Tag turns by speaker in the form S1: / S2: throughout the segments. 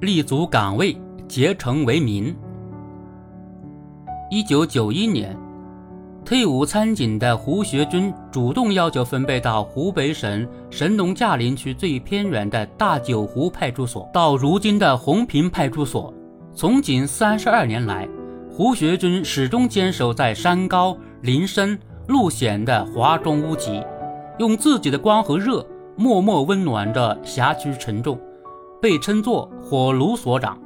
S1: 立足岗位，竭诚为民。一九九一年，退伍参警的胡学军主动要求分配到湖北省神农架林区最偏远的大九湖派出所，到如今的红坪派出所。从警三十二年来，胡学军始终坚守在山高林深路险的华中屋脊，用自己的光和热默默温暖着辖区群众，被称作“火炉所长”。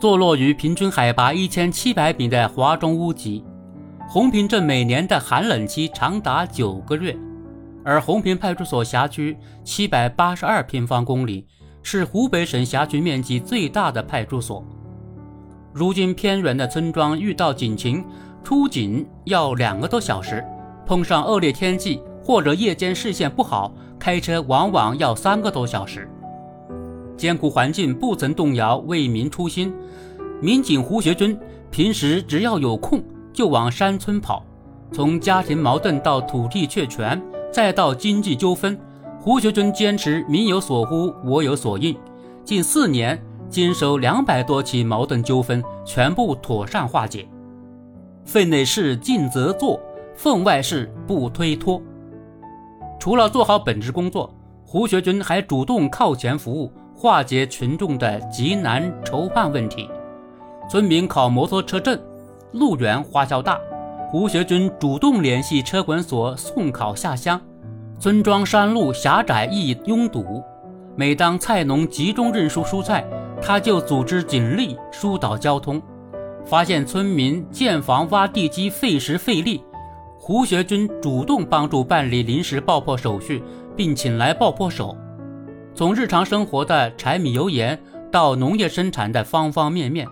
S1: 坐落于平均海拔一千七百米的华中屋脊，红坪镇每年的寒冷期长达九个月，而红坪派出所辖区七百八十二平方公里，是湖北省辖区面积最大的派出所。如今偏远的村庄遇到警情，出警要两个多小时，碰上恶劣天气或者夜间视线不好，开车往往要三个多小时。艰苦环境不曾动摇为民初心。民警胡学军平时只要有空就往山村跑，从家庭矛盾到土地确权，再到经济纠纷，胡学军坚持民有所呼，我有所应。近四年经手两百多起矛盾纠纷，全部妥善化解。分内事尽责做，分外事不推脱。除了做好本职工作，胡学军还主动靠前服务。化解群众的急难愁盼问题。村民考摩托车证，路远花销大，胡学军主动联系车管所送考下乡。村庄山路狭窄易拥堵，每当菜农集中运输蔬菜，他就组织警力疏导交通。发现村民建房挖地基费时费力，胡学军主动帮助办理临时爆破手续，并请来爆破手。从日常生活的柴米油盐到农业生产的方方面面，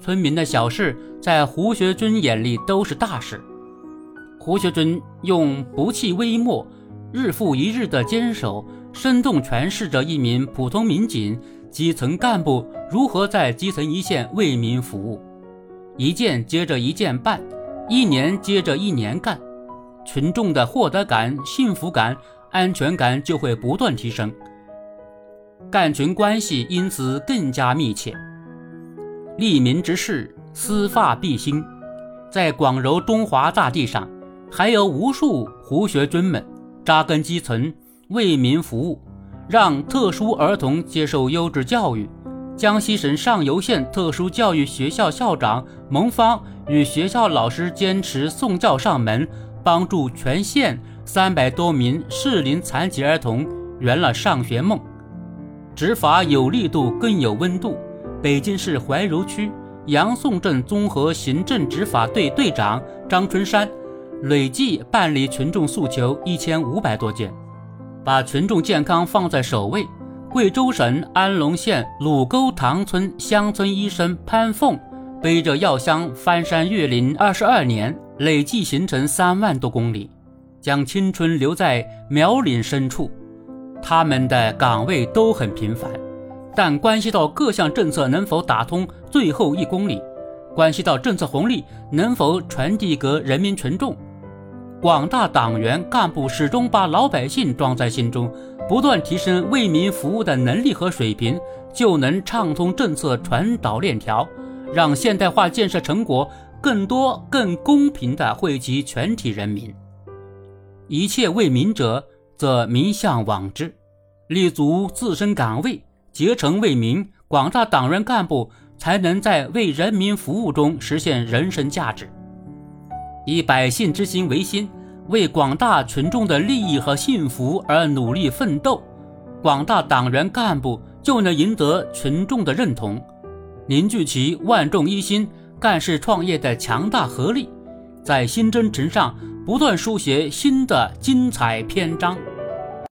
S1: 村民的小事在胡学军眼里都是大事。胡学军用不弃微末、日复一日的坚守，生动诠释着一名普通民警、基层干部如何在基层一线为民服务。一件接着一件办，一年接着一年干，群众的获得感、幸福感、安全感就会不断提升。干群关系因此更加密切。利民之事，司发必兴。在广柔中华大地上，还有无数胡学军们扎根基层，为民服务，让特殊儿童接受优质教育。江西省上犹县特殊教育学校校长蒙芳与学校老师坚持送教上门，帮助全县三百多名适龄残疾儿童圆了上学梦。执法有力度，更有温度。北京市怀柔区杨宋镇综合行政执法队队长张春山，累计办理群众诉求一千五百多件，把群众健康放在首位。贵州省安龙县鲁沟塘村乡村医生潘凤，背着药箱翻山越岭二十二年，累计行程三万多公里，将青春留在苗岭深处。他们的岗位都很平凡，但关系到各项政策能否打通最后一公里，关系到政策红利能否传递给人民群众。广大党员干部始终把老百姓装在心中，不断提升为民服务的能力和水平，就能畅通政策传导链条，让现代化建设成果更多、更公平地惠及全体人民。一切为民者。则民向往之，立足自身岗位，竭诚为民，广大党员干部才能在为人民服务中实现人生价值。以百姓之心为心，为广大群众的利益和幸福而努力奋斗，广大党员干部就能赢得群众的认同，凝聚起万众一心、干事创业的强大合力，在新征程上。不断书写新的精彩篇章。